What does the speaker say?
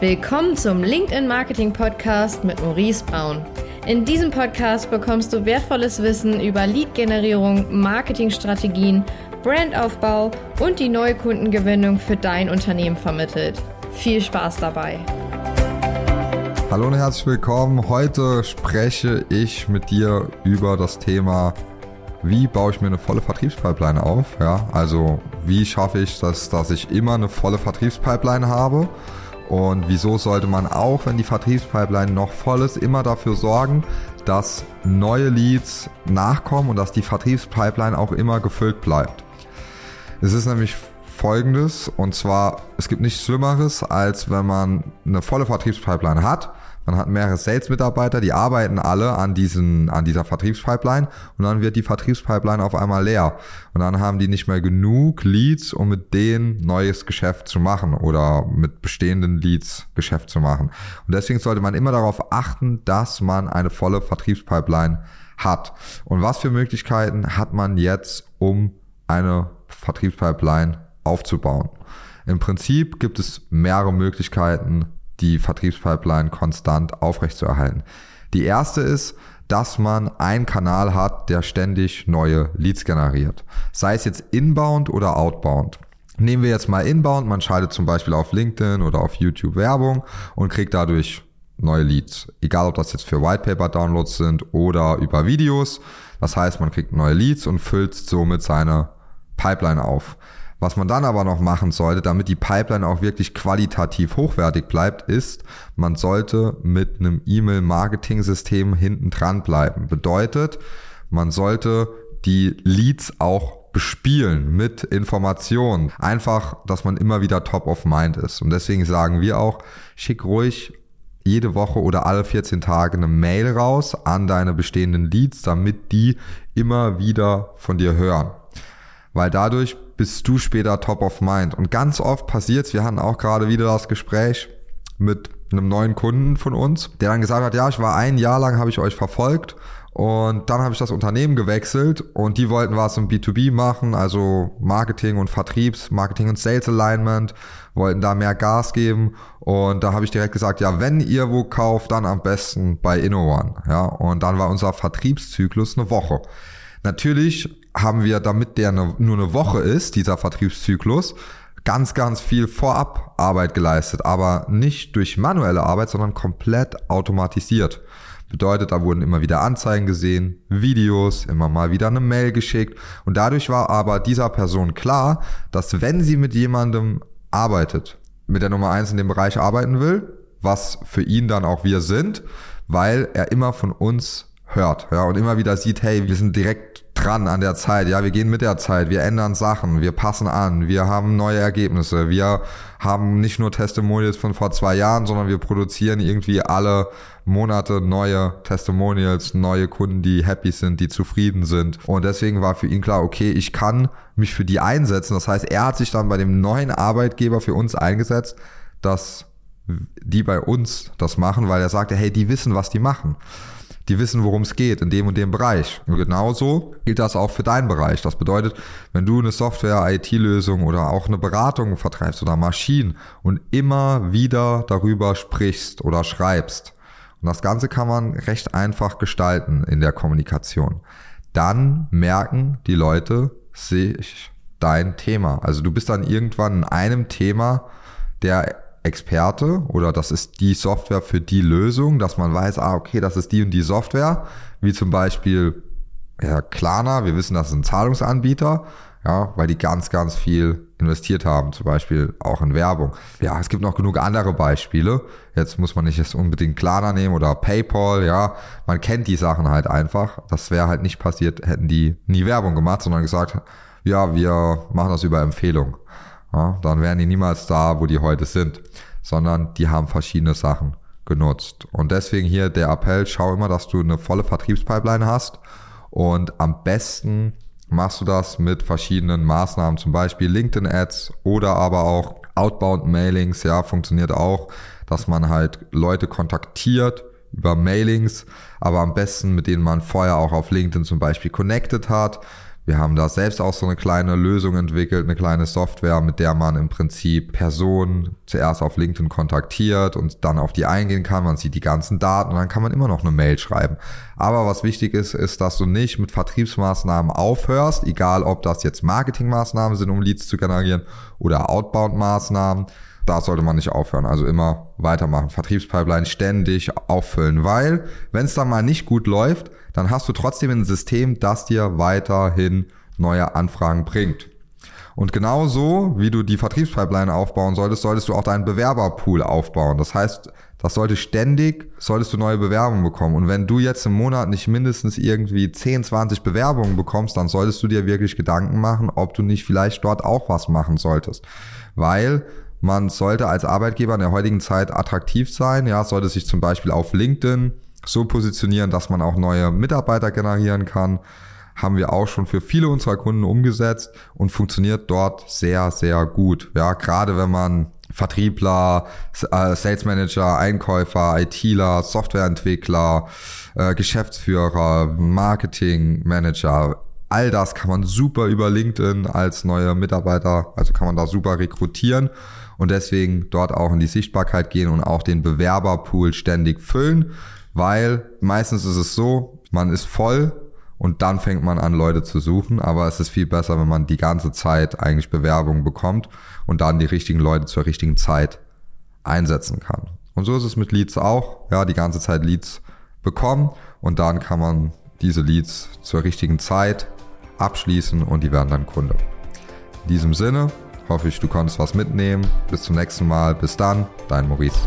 Willkommen zum LinkedIn Marketing Podcast mit Maurice Braun. In diesem Podcast bekommst du wertvolles Wissen über Lead-Generierung, Marketingstrategien, Brandaufbau und die neue Kundengewinnung für dein Unternehmen vermittelt. Viel Spaß dabei! Hallo und herzlich willkommen. Heute spreche ich mit dir über das Thema, wie baue ich mir eine volle Vertriebspipeline auf. Ja, also wie schaffe ich das, dass ich immer eine volle Vertriebspipeline habe und wieso sollte man auch, wenn die Vertriebspipeline noch voll ist, immer dafür sorgen, dass neue Leads nachkommen und dass die Vertriebspipeline auch immer gefüllt bleibt. Es ist nämlich folgendes, und zwar, es gibt nichts Schlimmeres, als wenn man eine volle Vertriebspipeline hat man hat mehrere Sales-Mitarbeiter, die arbeiten alle an, diesen, an dieser Vertriebspipeline und dann wird die Vertriebspipeline auf einmal leer. Und dann haben die nicht mehr genug Leads, um mit denen neues Geschäft zu machen oder mit bestehenden Leads Geschäft zu machen. Und deswegen sollte man immer darauf achten, dass man eine volle Vertriebspipeline hat. Und was für Möglichkeiten hat man jetzt, um eine Vertriebspipeline aufzubauen? Im Prinzip gibt es mehrere Möglichkeiten, die Vertriebspipeline konstant aufrechtzuerhalten. Die erste ist, dass man einen Kanal hat, der ständig neue Leads generiert. Sei es jetzt inbound oder outbound. Nehmen wir jetzt mal inbound, man schaltet zum Beispiel auf LinkedIn oder auf YouTube Werbung und kriegt dadurch neue Leads. Egal ob das jetzt für Whitepaper-Downloads sind oder über Videos. Das heißt, man kriegt neue Leads und füllt somit seine Pipeline auf. Was man dann aber noch machen sollte, damit die Pipeline auch wirklich qualitativ hochwertig bleibt, ist, man sollte mit einem E-Mail-Marketing-System hinten dran bleiben. Bedeutet, man sollte die Leads auch bespielen mit Informationen. Einfach, dass man immer wieder top of mind ist. Und deswegen sagen wir auch, schick ruhig jede Woche oder alle 14 Tage eine Mail raus an deine bestehenden Leads, damit die immer wieder von dir hören. Weil dadurch bist du später top of mind. Und ganz oft passiert's, wir hatten auch gerade wieder das Gespräch mit einem neuen Kunden von uns, der dann gesagt hat, ja, ich war ein Jahr lang, habe ich euch verfolgt und dann habe ich das Unternehmen gewechselt und die wollten was im B2B machen, also Marketing und Vertriebs, Marketing und Sales Alignment, wollten da mehr Gas geben und da habe ich direkt gesagt, ja, wenn ihr wo kauft, dann am besten bei InnoOne, ja, und dann war unser Vertriebszyklus eine Woche. Natürlich haben wir, damit der nur eine Woche ist, dieser Vertriebszyklus, ganz, ganz viel Vorabarbeit geleistet, aber nicht durch manuelle Arbeit, sondern komplett automatisiert. Bedeutet, da wurden immer wieder Anzeigen gesehen, Videos, immer mal wieder eine Mail geschickt. Und dadurch war aber dieser Person klar, dass wenn sie mit jemandem arbeitet, mit der Nummer eins in dem Bereich arbeiten will, was für ihn dann auch wir sind, weil er immer von uns hört, ja, und immer wieder sieht, hey, wir sind direkt dran an der Zeit, ja, wir gehen mit der Zeit, wir ändern Sachen, wir passen an, wir haben neue Ergebnisse, wir haben nicht nur Testimonials von vor zwei Jahren, sondern wir produzieren irgendwie alle Monate neue Testimonials, neue Kunden, die happy sind, die zufrieden sind. Und deswegen war für ihn klar, okay, ich kann mich für die einsetzen. Das heißt, er hat sich dann bei dem neuen Arbeitgeber für uns eingesetzt, dass die bei uns das machen, weil er sagte, hey, die wissen, was die machen die wissen, worum es geht in dem und dem Bereich. Und genauso gilt das auch für deinen Bereich. Das bedeutet, wenn du eine Software, IT-Lösung oder auch eine Beratung vertreibst oder Maschinen und immer wieder darüber sprichst oder schreibst, und das Ganze kann man recht einfach gestalten in der Kommunikation, dann merken die Leute sich dein Thema. Also du bist dann irgendwann in einem Thema der Experte oder das ist die Software für die Lösung, dass man weiß, ah, okay, das ist die und die Software, wie zum Beispiel ja, Klarna, wir wissen, das ist ein Zahlungsanbieter, ja, weil die ganz, ganz viel investiert haben, zum Beispiel auch in Werbung. Ja, es gibt noch genug andere Beispiele. Jetzt muss man nicht jetzt unbedingt Klarna nehmen oder PayPal, ja. Man kennt die Sachen halt einfach. Das wäre halt nicht passiert, hätten die nie Werbung gemacht, sondern gesagt, ja, wir machen das über Empfehlung ja, dann wären die niemals da, wo die heute sind, sondern die haben verschiedene Sachen genutzt. Und deswegen hier der Appell, schau immer, dass du eine volle Vertriebspipeline hast. Und am besten machst du das mit verschiedenen Maßnahmen, zum Beispiel LinkedIn Ads oder aber auch Outbound Mailings, ja, funktioniert auch, dass man halt Leute kontaktiert über Mailings, aber am besten mit denen man vorher auch auf LinkedIn zum Beispiel connected hat, Wir haben da selbst auch so eine kleine Lösung entwickelt, eine kleine Software, mit der man im Prinzip Personen zuerst auf LinkedIn kontaktiert und dann auf die eingehen kann. Man sieht die ganzen Daten und dann kann man immer noch eine Mail schreiben. Aber was wichtig ist, ist, dass du nicht mit Vertriebsmaßnahmen aufhörst, egal ob das jetzt Marketingmaßnahmen sind, um Leads zu generieren oder Outbound-Maßnahmen. Da sollte man nicht aufhören. Also immer weitermachen. Vertriebspipeline ständig auffüllen, weil wenn es dann mal nicht gut läuft, dann hast du trotzdem ein System, das dir weiterhin neue Anfragen bringt. Und genauso wie du die Vertriebspipeline aufbauen solltest, solltest du auch deinen Bewerberpool aufbauen. Das heißt, das sollte ständig, solltest du neue Bewerbungen bekommen. Und wenn du jetzt im Monat nicht mindestens irgendwie 10, 20 Bewerbungen bekommst, dann solltest du dir wirklich Gedanken machen, ob du nicht vielleicht dort auch was machen solltest. Weil man sollte als Arbeitgeber in der heutigen Zeit attraktiv sein. Ja, sollte sich zum Beispiel auf LinkedIn so positionieren, dass man auch neue Mitarbeiter generieren kann. Haben wir auch schon für viele unserer Kunden umgesetzt und funktioniert dort sehr, sehr gut. Ja, gerade wenn man Vertriebler, äh, Sales Manager, Einkäufer, ITler, Softwareentwickler, äh, Geschäftsführer, Marketing Manager, all das kann man super über LinkedIn als neue Mitarbeiter, also kann man da super rekrutieren und deswegen dort auch in die Sichtbarkeit gehen und auch den Bewerberpool ständig füllen weil meistens ist es so, man ist voll und dann fängt man an, Leute zu suchen, aber es ist viel besser, wenn man die ganze Zeit eigentlich Bewerbungen bekommt und dann die richtigen Leute zur richtigen Zeit einsetzen kann. Und so ist es mit Leads auch, ja, die ganze Zeit Leads bekommen und dann kann man diese Leads zur richtigen Zeit abschließen und die werden dann Kunde. In diesem Sinne hoffe ich, du konntest was mitnehmen. Bis zum nächsten Mal. Bis dann, dein Maurice.